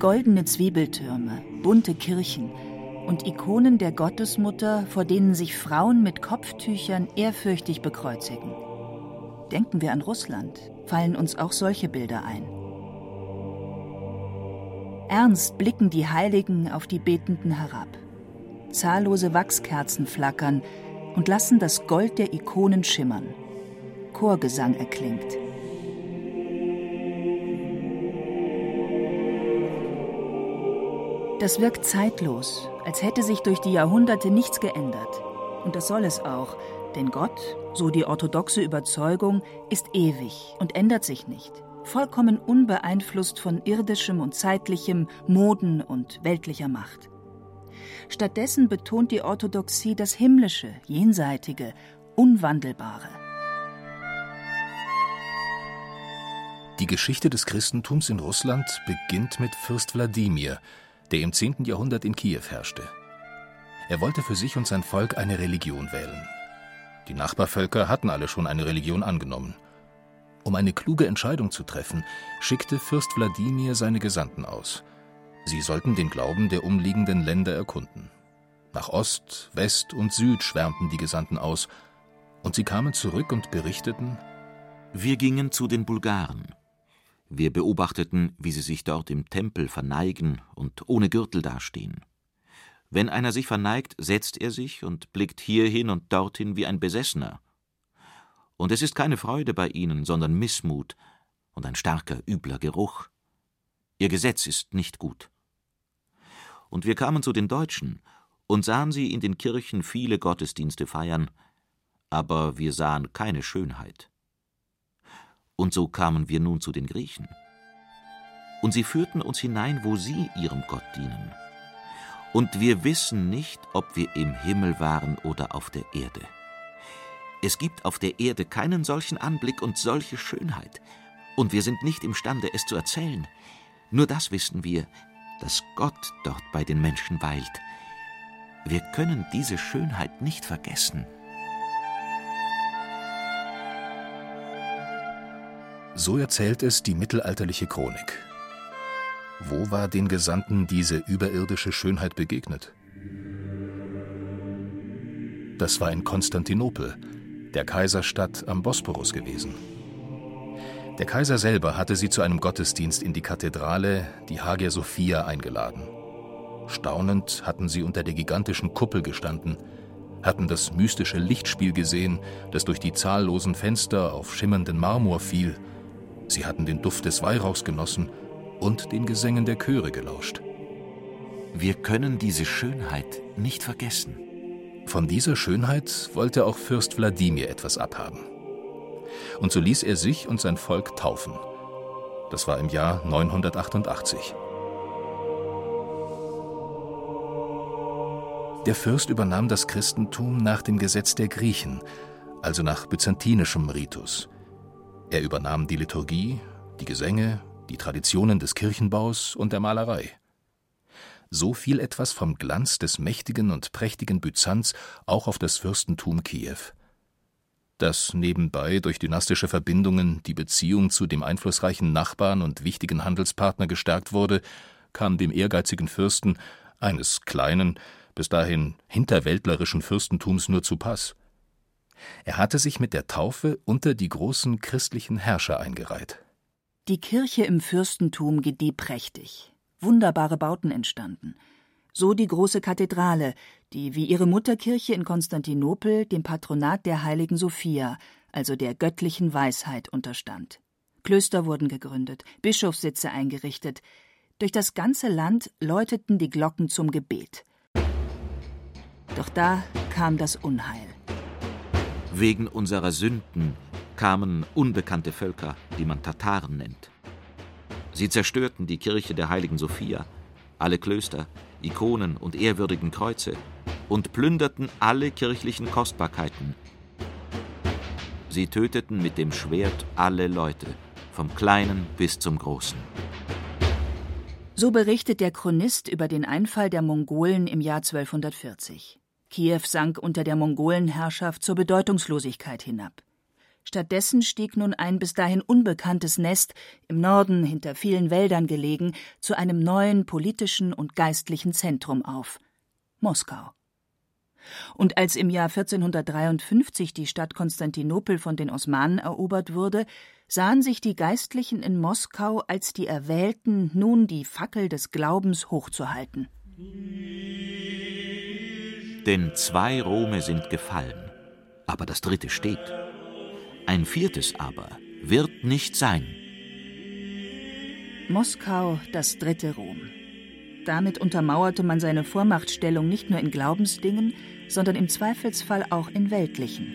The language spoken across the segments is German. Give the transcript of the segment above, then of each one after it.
Goldene Zwiebeltürme, bunte Kirchen und Ikonen der Gottesmutter, vor denen sich Frauen mit Kopftüchern ehrfürchtig bekreuzigen. Denken wir an Russland, fallen uns auch solche Bilder ein. Ernst blicken die Heiligen auf die Betenden herab. Zahllose Wachskerzen flackern und lassen das Gold der Ikonen schimmern. Chorgesang erklingt. Das wirkt zeitlos, als hätte sich durch die Jahrhunderte nichts geändert. Und das soll es auch, denn Gott, so die orthodoxe Überzeugung, ist ewig und ändert sich nicht, vollkommen unbeeinflusst von irdischem und zeitlichem, Moden und weltlicher Macht. Stattdessen betont die Orthodoxie das Himmlische, Jenseitige, Unwandelbare. Die Geschichte des Christentums in Russland beginnt mit Fürst Wladimir, der im 10. Jahrhundert in Kiew herrschte. Er wollte für sich und sein Volk eine Religion wählen. Die Nachbarvölker hatten alle schon eine Religion angenommen. Um eine kluge Entscheidung zu treffen, schickte Fürst Wladimir seine Gesandten aus. Sie sollten den Glauben der umliegenden Länder erkunden. Nach Ost, West und Süd schwärmten die Gesandten aus, und sie kamen zurück und berichteten Wir gingen zu den Bulgaren. Wir beobachteten, wie sie sich dort im Tempel verneigen und ohne Gürtel dastehen. Wenn einer sich verneigt, setzt er sich und blickt hierhin und dorthin wie ein Besessener. Und es ist keine Freude bei ihnen, sondern Missmut und ein starker, übler Geruch. Ihr Gesetz ist nicht gut. Und wir kamen zu den Deutschen und sahen sie in den Kirchen viele Gottesdienste feiern, aber wir sahen keine Schönheit. Und so kamen wir nun zu den Griechen. Und sie führten uns hinein, wo sie ihrem Gott dienen. Und wir wissen nicht, ob wir im Himmel waren oder auf der Erde. Es gibt auf der Erde keinen solchen Anblick und solche Schönheit, und wir sind nicht imstande, es zu erzählen. Nur das wissen wir, dass Gott dort bei den Menschen weilt. Wir können diese Schönheit nicht vergessen. So erzählt es die mittelalterliche Chronik. Wo war den Gesandten diese überirdische Schönheit begegnet? Das war in Konstantinopel, der Kaiserstadt am Bosporus gewesen. Der Kaiser selber hatte sie zu einem Gottesdienst in die Kathedrale, die Hagia Sophia, eingeladen. Staunend hatten sie unter der gigantischen Kuppel gestanden, hatten das mystische Lichtspiel gesehen, das durch die zahllosen Fenster auf schimmernden Marmor fiel Sie hatten den Duft des Weihrauchs genossen und den Gesängen der Chöre gelauscht. Wir können diese Schönheit nicht vergessen. Von dieser Schönheit wollte auch Fürst Wladimir etwas abhaben. Und so ließ er sich und sein Volk taufen. Das war im Jahr 988. Der Fürst übernahm das Christentum nach dem Gesetz der Griechen, also nach byzantinischem Ritus. Er übernahm die Liturgie, die Gesänge, die Traditionen des Kirchenbaus und der Malerei. So fiel etwas vom Glanz des mächtigen und prächtigen Byzanz auch auf das Fürstentum Kiew. Dass nebenbei durch dynastische Verbindungen die Beziehung zu dem einflussreichen Nachbarn und wichtigen Handelspartner gestärkt wurde, kam dem ehrgeizigen Fürsten eines kleinen, bis dahin hinterwäldlerischen Fürstentums nur zu Pass. Er hatte sich mit der Taufe unter die großen christlichen Herrscher eingereiht. Die Kirche im Fürstentum gedieh prächtig. Wunderbare Bauten entstanden. So die große Kathedrale, die wie ihre Mutterkirche in Konstantinopel dem Patronat der heiligen Sophia, also der göttlichen Weisheit, unterstand. Klöster wurden gegründet, Bischofssitze eingerichtet. Durch das ganze Land läuteten die Glocken zum Gebet. Doch da kam das Unheil. Wegen unserer Sünden kamen unbekannte Völker, die man Tataren nennt. Sie zerstörten die Kirche der heiligen Sophia, alle Klöster, Ikonen und ehrwürdigen Kreuze und plünderten alle kirchlichen Kostbarkeiten. Sie töteten mit dem Schwert alle Leute, vom Kleinen bis zum Großen. So berichtet der Chronist über den Einfall der Mongolen im Jahr 1240. Kiew sank unter der Mongolenherrschaft zur Bedeutungslosigkeit hinab. Stattdessen stieg nun ein bis dahin unbekanntes Nest, im Norden hinter vielen Wäldern gelegen, zu einem neuen politischen und geistlichen Zentrum auf Moskau. Und als im Jahr 1453 die Stadt Konstantinopel von den Osmanen erobert wurde, sahen sich die Geistlichen in Moskau als die Erwählten, nun die Fackel des Glaubens hochzuhalten. Denn zwei Rome sind gefallen, aber das dritte steht. Ein viertes aber wird nicht sein. Moskau, das dritte Rom. Damit untermauerte man seine Vormachtstellung nicht nur in Glaubensdingen, sondern im Zweifelsfall auch in weltlichen.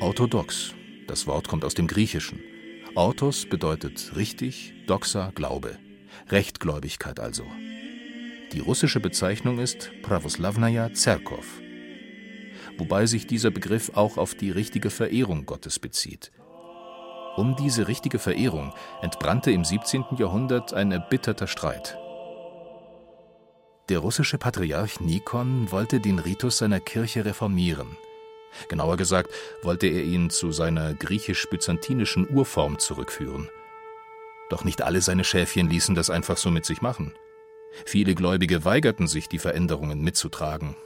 Orthodox. Das Wort kommt aus dem Griechischen. Orthos bedeutet richtig, doxa Glaube. Rechtgläubigkeit also. Die russische Bezeichnung ist Pravoslavnaya Zerkov, wobei sich dieser Begriff auch auf die richtige Verehrung Gottes bezieht. Um diese richtige Verehrung entbrannte im 17. Jahrhundert ein erbitterter Streit. Der russische Patriarch Nikon wollte den Ritus seiner Kirche reformieren. Genauer gesagt wollte er ihn zu seiner griechisch-byzantinischen Urform zurückführen. Doch nicht alle seine Schäfchen ließen das einfach so mit sich machen. Viele Gläubige weigerten sich, die Veränderungen mitzutragen.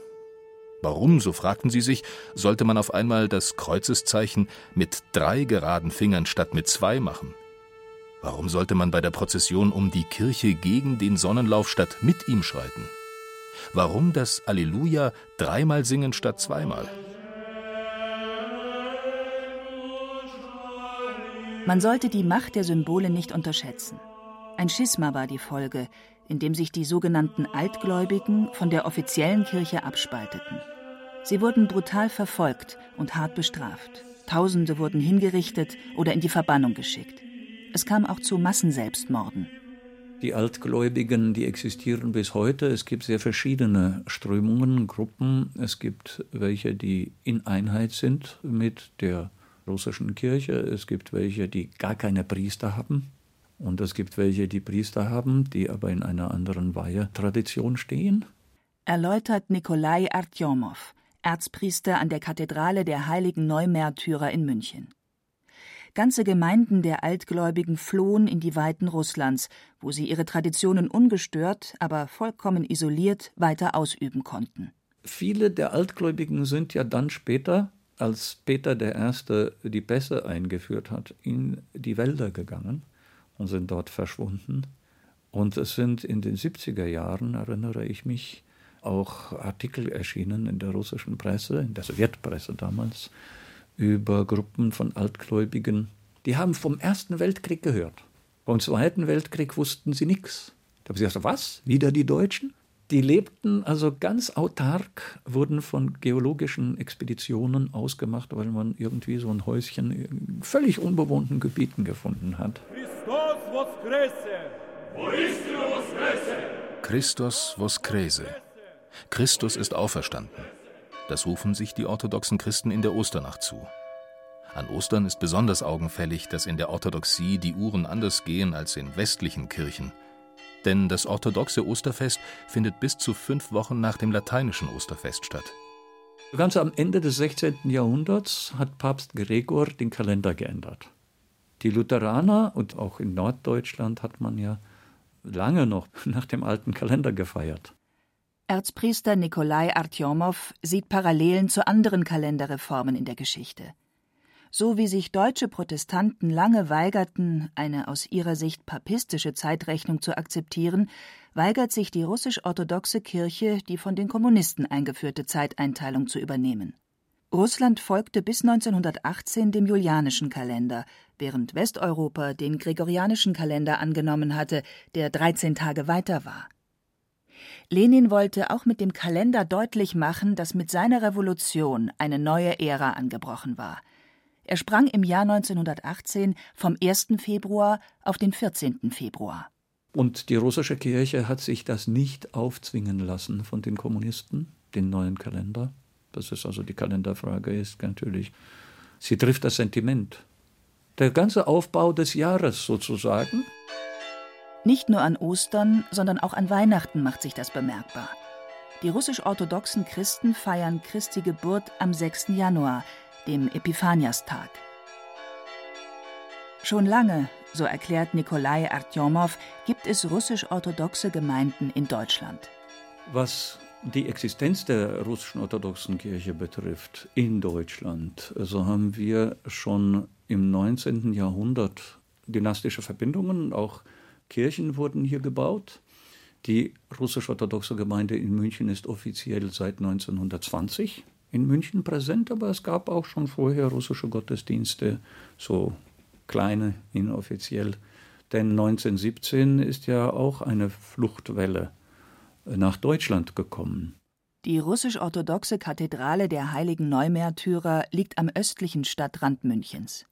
Warum, so fragten sie sich, sollte man auf einmal das Kreuzeszeichen mit drei geraden Fingern statt mit zwei machen? Warum sollte man bei der Prozession um die Kirche gegen den Sonnenlauf statt mit ihm schreiten? Warum das Alleluja dreimal singen statt zweimal? Man sollte die Macht der Symbole nicht unterschätzen. Ein Schisma war die Folge, in dem sich die sogenannten Altgläubigen von der offiziellen Kirche abspalteten. Sie wurden brutal verfolgt und hart bestraft. Tausende wurden hingerichtet oder in die Verbannung geschickt. Es kam auch zu Massenselbstmorden. Die Altgläubigen, die existieren bis heute. Es gibt sehr verschiedene Strömungen, Gruppen. Es gibt welche, die in Einheit sind mit der russischen Kirche. Es gibt welche, die gar keine Priester haben. Und es gibt welche, die Priester haben, die aber in einer anderen Weihetradition stehen. Erläutert Nikolai Artjomow, Erzpriester an der Kathedrale der Heiligen Neumärtyrer in München. Ganze Gemeinden der Altgläubigen flohen in die Weiten Russlands, wo sie ihre Traditionen ungestört, aber vollkommen isoliert weiter ausüben konnten. Viele der Altgläubigen sind ja dann später, als Peter I. die Pässe eingeführt hat, in die Wälder gegangen und sind dort verschwunden. Und es sind in den 70er Jahren, erinnere ich mich, auch Artikel erschienen in der russischen Presse, in der Sowjetpresse damals, über Gruppen von Altgläubigen. Die haben vom Ersten Weltkrieg gehört. Vom Zweiten Weltkrieg wussten sie nichts. Da haben sie gesagt, was? Wieder die Deutschen? Die lebten also ganz autark, wurden von geologischen Expeditionen ausgemacht, weil man irgendwie so ein Häuschen in völlig unbewohnten Gebieten gefunden hat. Voskrese! Christus Voskrese. Christus ist auferstanden. Das rufen sich die orthodoxen Christen in der Osternacht zu. An Ostern ist besonders augenfällig, dass in der Orthodoxie die Uhren anders gehen als in westlichen Kirchen. Denn das orthodoxe Osterfest findet bis zu fünf Wochen nach dem lateinischen Osterfest statt. Ganz am Ende des 16. Jahrhunderts hat Papst Gregor den Kalender geändert. Die Lutheraner und auch in Norddeutschland hat man ja lange noch nach dem alten Kalender gefeiert. Erzpriester Nikolai Artjomow sieht Parallelen zu anderen Kalenderreformen in der Geschichte. So wie sich deutsche Protestanten lange weigerten, eine aus ihrer Sicht papistische Zeitrechnung zu akzeptieren, weigert sich die russisch-orthodoxe Kirche, die von den Kommunisten eingeführte Zeiteinteilung zu übernehmen. Russland folgte bis 1918 dem julianischen Kalender, während Westeuropa den gregorianischen Kalender angenommen hatte, der 13 Tage weiter war. Lenin wollte auch mit dem Kalender deutlich machen, dass mit seiner Revolution eine neue Ära angebrochen war. Er sprang im Jahr 1918 vom 1. Februar auf den 14. Februar. Und die russische Kirche hat sich das nicht aufzwingen lassen von den Kommunisten, den neuen Kalender. Das ist also die Kalenderfrage ist natürlich, sie trifft das Sentiment. Der ganze Aufbau des Jahres sozusagen nicht nur an Ostern, sondern auch an Weihnachten macht sich das bemerkbar. Die russisch-orthodoxen Christen feiern Christi Geburt am 6. Januar, dem Epiphaniastag. Schon lange, so erklärt Nikolai Artyomow, gibt es russisch-orthodoxe Gemeinden in Deutschland. Was die Existenz der russischen orthodoxen Kirche betrifft in Deutschland, so haben wir schon im 19. Jahrhundert dynastische Verbindungen, auch Kirchen wurden hier gebaut. Die russisch-orthodoxe Gemeinde in München ist offiziell seit 1920 in München präsent, aber es gab auch schon vorher russische Gottesdienste, so kleine, inoffiziell. Denn 1917 ist ja auch eine Fluchtwelle nach Deutschland gekommen. Die russisch-orthodoxe Kathedrale der heiligen Neumärtyrer liegt am östlichen Stadtrand Münchens.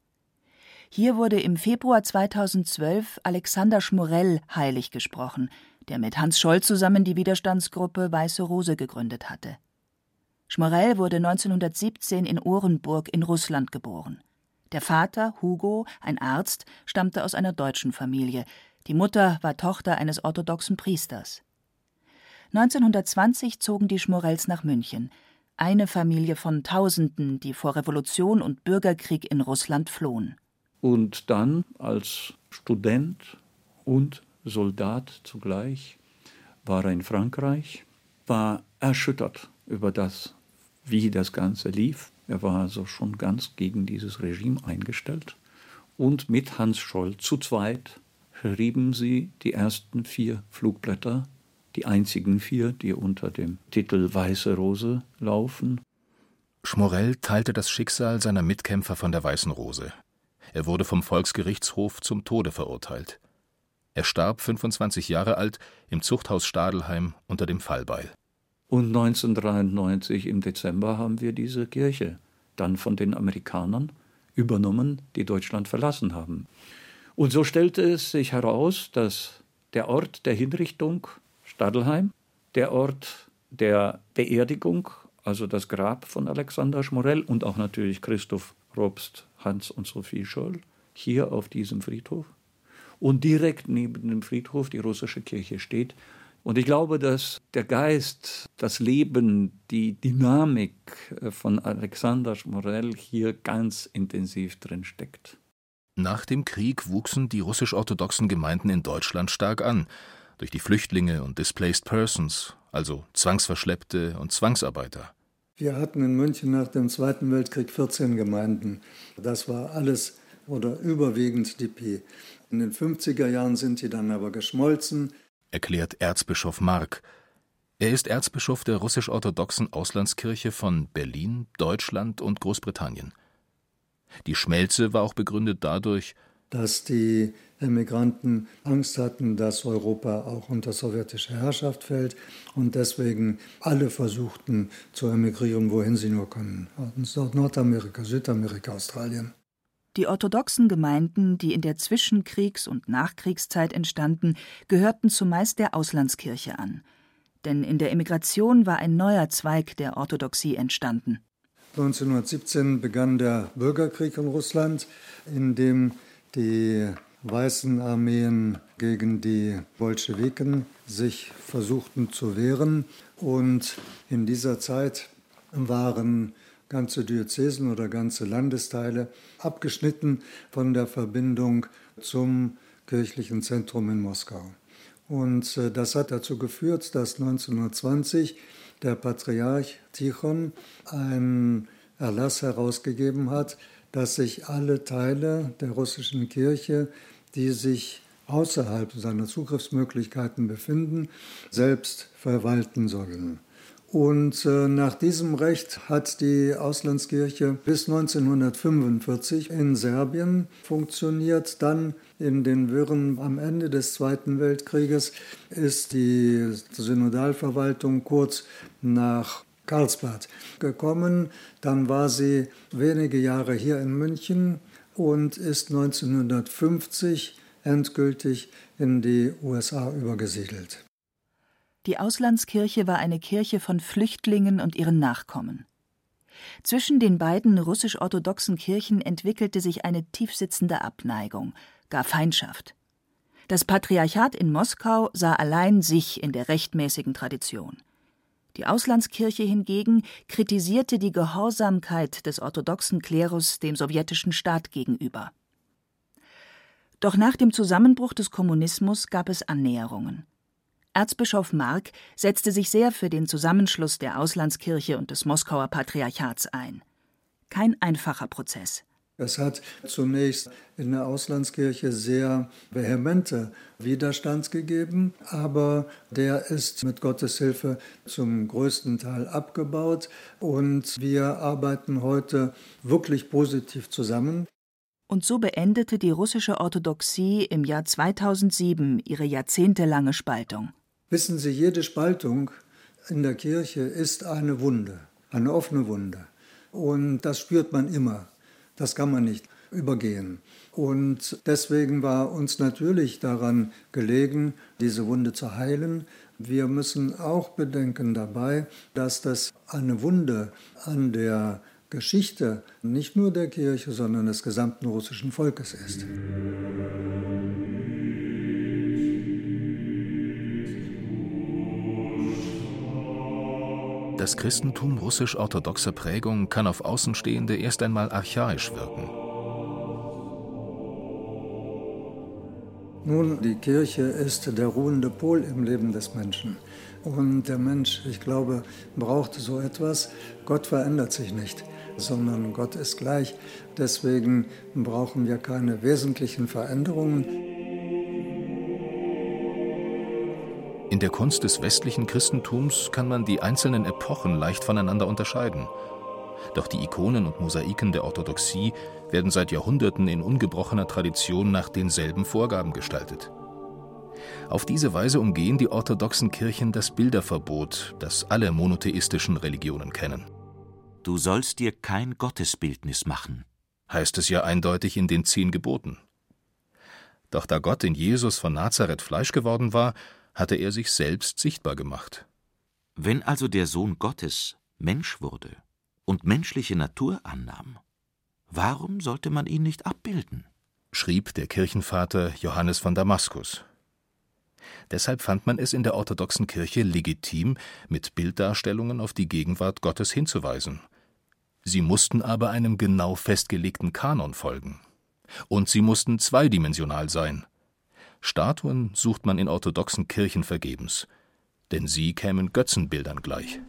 Hier wurde im Februar 2012 Alexander Schmorell heilig gesprochen, der mit Hans Scholl zusammen die Widerstandsgruppe Weiße Rose gegründet hatte. Schmorell wurde 1917 in Orenburg in Russland geboren. Der Vater, Hugo, ein Arzt, stammte aus einer deutschen Familie. Die Mutter war Tochter eines orthodoxen Priesters. 1920 zogen die Schmorells nach München, eine Familie von Tausenden, die vor Revolution und Bürgerkrieg in Russland flohen. Und dann als Student und Soldat zugleich war er in Frankreich, war erschüttert über das, wie das Ganze lief. Er war also schon ganz gegen dieses Regime eingestellt. Und mit Hans Scholl zu zweit schrieben sie die ersten vier Flugblätter die einzigen vier, die unter dem Titel Weiße Rose laufen. Schmorell teilte das Schicksal seiner Mitkämpfer von der Weißen Rose. Er wurde vom Volksgerichtshof zum Tode verurteilt. Er starb 25 Jahre alt im Zuchthaus Stadelheim unter dem Fallbeil. Und 1993 im Dezember haben wir diese Kirche dann von den Amerikanern übernommen, die Deutschland verlassen haben. Und so stellte es sich heraus, dass der Ort der Hinrichtung Stadelheim, der Ort der Beerdigung, also das Grab von Alexander Schmorell und auch natürlich Christoph Robst, Hans und Sophie Scholl, hier auf diesem Friedhof. Und direkt neben dem Friedhof die russische Kirche steht. Und ich glaube, dass der Geist, das Leben, die Dynamik äh, von Alexander Schmorell hier ganz intensiv drin steckt. Nach dem Krieg wuchsen die russisch-orthodoxen Gemeinden in Deutschland stark an durch die Flüchtlinge und Displaced Persons, also Zwangsverschleppte und Zwangsarbeiter. Wir hatten in München nach dem Zweiten Weltkrieg 14 Gemeinden. Das war alles oder überwiegend DP. In den 50er Jahren sind die dann aber geschmolzen. Erklärt Erzbischof Mark. Er ist Erzbischof der russisch-orthodoxen Auslandskirche von Berlin, Deutschland und Großbritannien. Die Schmelze war auch begründet dadurch, dass die Emigranten Angst hatten, dass Europa auch unter sowjetische Herrschaft fällt und deswegen alle versuchten zu emigrieren, wohin sie nur können. Nordamerika, Südamerika, Australien. Die orthodoxen Gemeinden, die in der Zwischenkriegs- und Nachkriegszeit entstanden, gehörten zumeist der Auslandskirche an. Denn in der Emigration war ein neuer Zweig der Orthodoxie entstanden. 1917 begann der Bürgerkrieg in Russland, in dem die weißen Armeen gegen die Bolschewiken sich versuchten zu wehren. Und in dieser Zeit waren ganze Diözesen oder ganze Landesteile abgeschnitten von der Verbindung zum kirchlichen Zentrum in Moskau. Und äh, das hat dazu geführt, dass 1920 der Patriarch Tichon einen Erlass herausgegeben hat, dass sich alle Teile der russischen Kirche, die sich außerhalb seiner Zugriffsmöglichkeiten befinden, selbst verwalten sollen. Und äh, nach diesem Recht hat die Auslandskirche bis 1945 in Serbien funktioniert. Dann in den Wirren am Ende des Zweiten Weltkrieges ist die Synodalverwaltung kurz nach Karlsbad gekommen. Dann war sie wenige Jahre hier in München und ist 1950 endgültig in die USA übergesiedelt. Die Auslandskirche war eine Kirche von Flüchtlingen und ihren Nachkommen. Zwischen den beiden russisch-orthodoxen Kirchen entwickelte sich eine tiefsitzende Abneigung, gar Feindschaft. Das Patriarchat in Moskau sah allein sich in der rechtmäßigen Tradition. Die Auslandskirche hingegen kritisierte die Gehorsamkeit des orthodoxen Klerus dem sowjetischen Staat gegenüber. Doch nach dem Zusammenbruch des Kommunismus gab es Annäherungen. Erzbischof Mark setzte sich sehr für den Zusammenschluss der Auslandskirche und des Moskauer Patriarchats ein. Kein einfacher Prozess. Es hat zunächst in der Auslandskirche sehr vehemente Widerstand gegeben, aber der ist mit Gottes Hilfe zum größten Teil abgebaut und wir arbeiten heute wirklich positiv zusammen. Und so beendete die russische Orthodoxie im Jahr 2007 ihre jahrzehntelange Spaltung. Wissen Sie, jede Spaltung in der Kirche ist eine Wunde, eine offene Wunde. Und das spürt man immer. Das kann man nicht übergehen. Und deswegen war uns natürlich daran gelegen, diese Wunde zu heilen. Wir müssen auch bedenken dabei, dass das eine Wunde an der Geschichte nicht nur der Kirche, sondern des gesamten russischen Volkes ist. Das Christentum russisch-orthodoxer Prägung kann auf Außenstehende erst einmal archaisch wirken. Nun, die Kirche ist der ruhende Pol im Leben des Menschen. Und der Mensch, ich glaube, braucht so etwas. Gott verändert sich nicht, sondern Gott ist gleich. Deswegen brauchen wir keine wesentlichen Veränderungen. Der Kunst des westlichen Christentums kann man die einzelnen Epochen leicht voneinander unterscheiden. Doch die Ikonen und Mosaiken der Orthodoxie werden seit Jahrhunderten in ungebrochener Tradition nach denselben Vorgaben gestaltet. Auf diese Weise umgehen die orthodoxen Kirchen das Bilderverbot, das alle monotheistischen Religionen kennen. Du sollst dir kein Gottesbildnis machen, heißt es ja eindeutig in den zehn Geboten. Doch da Gott in Jesus von Nazareth Fleisch geworden war, hatte er sich selbst sichtbar gemacht. Wenn also der Sohn Gottes Mensch wurde und menschliche Natur annahm, warum sollte man ihn nicht abbilden? schrieb der Kirchenvater Johannes von Damaskus. Deshalb fand man es in der orthodoxen Kirche legitim, mit Bilddarstellungen auf die Gegenwart Gottes hinzuweisen. Sie mussten aber einem genau festgelegten Kanon folgen. Und sie mussten zweidimensional sein, Statuen sucht man in orthodoxen Kirchen vergebens, denn sie kämen Götzenbildern gleich.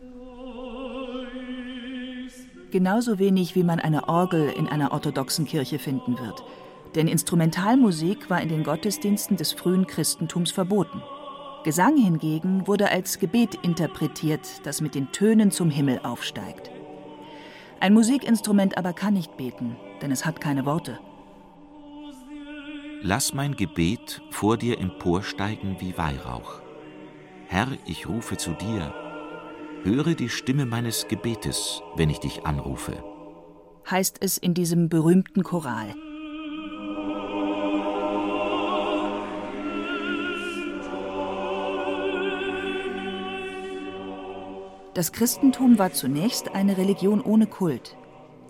Genauso wenig wie man eine Orgel in einer orthodoxen Kirche finden wird. Denn Instrumentalmusik war in den Gottesdiensten des frühen Christentums verboten. Gesang hingegen wurde als Gebet interpretiert, das mit den Tönen zum Himmel aufsteigt. Ein Musikinstrument aber kann nicht beten, denn es hat keine Worte. Lass mein Gebet vor dir emporsteigen wie Weihrauch. Herr, ich rufe zu dir. Höre die Stimme meines Gebetes, wenn ich dich anrufe. Heißt es in diesem berühmten Choral. Das Christentum war zunächst eine Religion ohne Kult.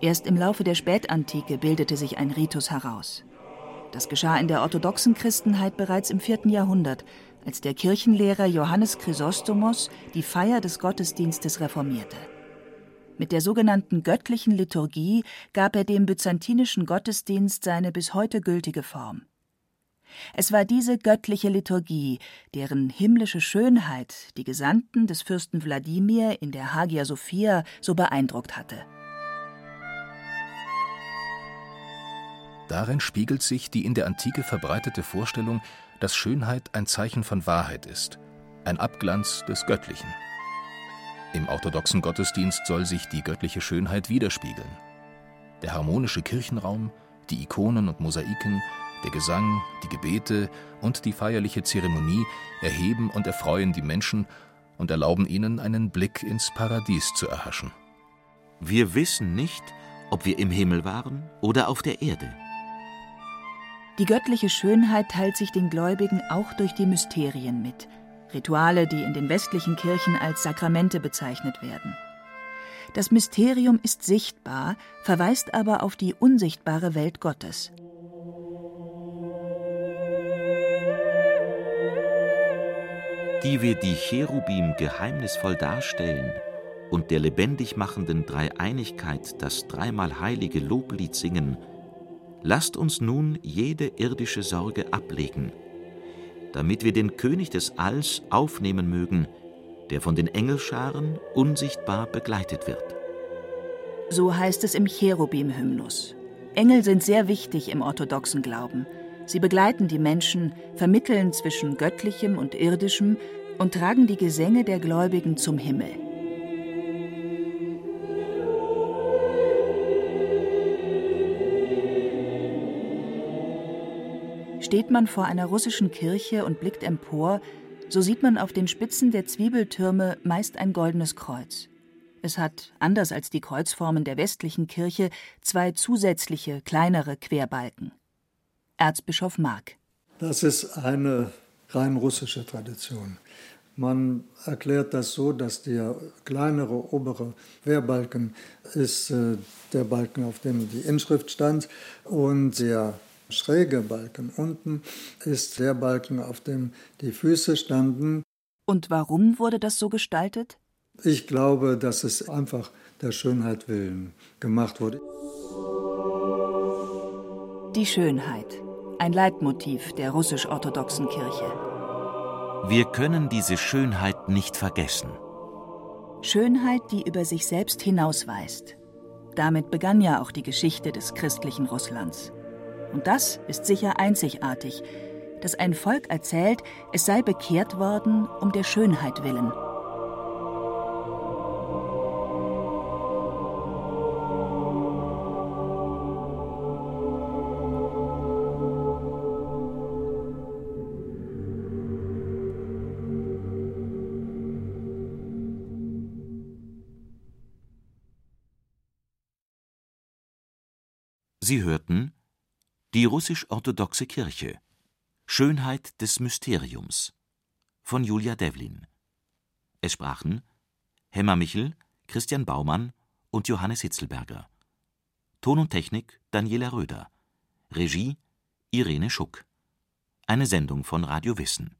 Erst im Laufe der Spätantike bildete sich ein Ritus heraus. Das geschah in der orthodoxen Christenheit bereits im 4. Jahrhundert, als der Kirchenlehrer Johannes Chrysostomos die Feier des Gottesdienstes reformierte. Mit der sogenannten göttlichen Liturgie gab er dem byzantinischen Gottesdienst seine bis heute gültige Form. Es war diese göttliche Liturgie, deren himmlische Schönheit die Gesandten des Fürsten Wladimir in der Hagia Sophia so beeindruckt hatte. Darin spiegelt sich die in der Antike verbreitete Vorstellung, dass Schönheit ein Zeichen von Wahrheit ist, ein Abglanz des Göttlichen. Im orthodoxen Gottesdienst soll sich die göttliche Schönheit widerspiegeln. Der harmonische Kirchenraum, die Ikonen und Mosaiken, der Gesang, die Gebete und die feierliche Zeremonie erheben und erfreuen die Menschen und erlauben ihnen einen Blick ins Paradies zu erhaschen. Wir wissen nicht, ob wir im Himmel waren oder auf der Erde. Die göttliche Schönheit teilt sich den Gläubigen auch durch die Mysterien mit, Rituale, die in den westlichen Kirchen als Sakramente bezeichnet werden. Das Mysterium ist sichtbar, verweist aber auf die unsichtbare Welt Gottes. die wir die Cherubim geheimnisvoll darstellen und der lebendig machenden Dreieinigkeit das dreimal heilige Loblied singen, lasst uns nun jede irdische Sorge ablegen, damit wir den König des Alls aufnehmen mögen, der von den Engelscharen unsichtbar begleitet wird. So heißt es im Cherubim-Hymnus. Engel sind sehr wichtig im orthodoxen Glauben. Sie begleiten die Menschen, vermitteln zwischen Göttlichem und Irdischem und tragen die Gesänge der Gläubigen zum Himmel. Steht man vor einer russischen Kirche und blickt empor, so sieht man auf den Spitzen der Zwiebeltürme meist ein goldenes Kreuz. Es hat, anders als die Kreuzformen der westlichen Kirche, zwei zusätzliche, kleinere Querbalken. Erzbischof Mark. Das ist eine rein russische Tradition. Man erklärt das so, dass der kleinere obere Querbalken ist äh, der Balken, auf dem die Inschrift stand, und der schräge Balken unten ist der Balken, auf dem die Füße standen. Und warum wurde das so gestaltet? Ich glaube, dass es einfach der Schönheit willen gemacht wurde. Die Schönheit, ein Leitmotiv der russisch-orthodoxen Kirche. Wir können diese Schönheit nicht vergessen. Schönheit, die über sich selbst hinausweist. Damit begann ja auch die Geschichte des christlichen Russlands. Und das ist sicher einzigartig, dass ein Volk erzählt, es sei bekehrt worden um der Schönheit willen. Sie hörten die russisch-orthodoxe Kirche Schönheit des Mysteriums von Julia Devlin. Es sprachen Hemmer Michel, Christian Baumann und Johannes Hitzelberger. Ton und Technik Daniela Röder. Regie Irene Schuck. Eine Sendung von Radio Wissen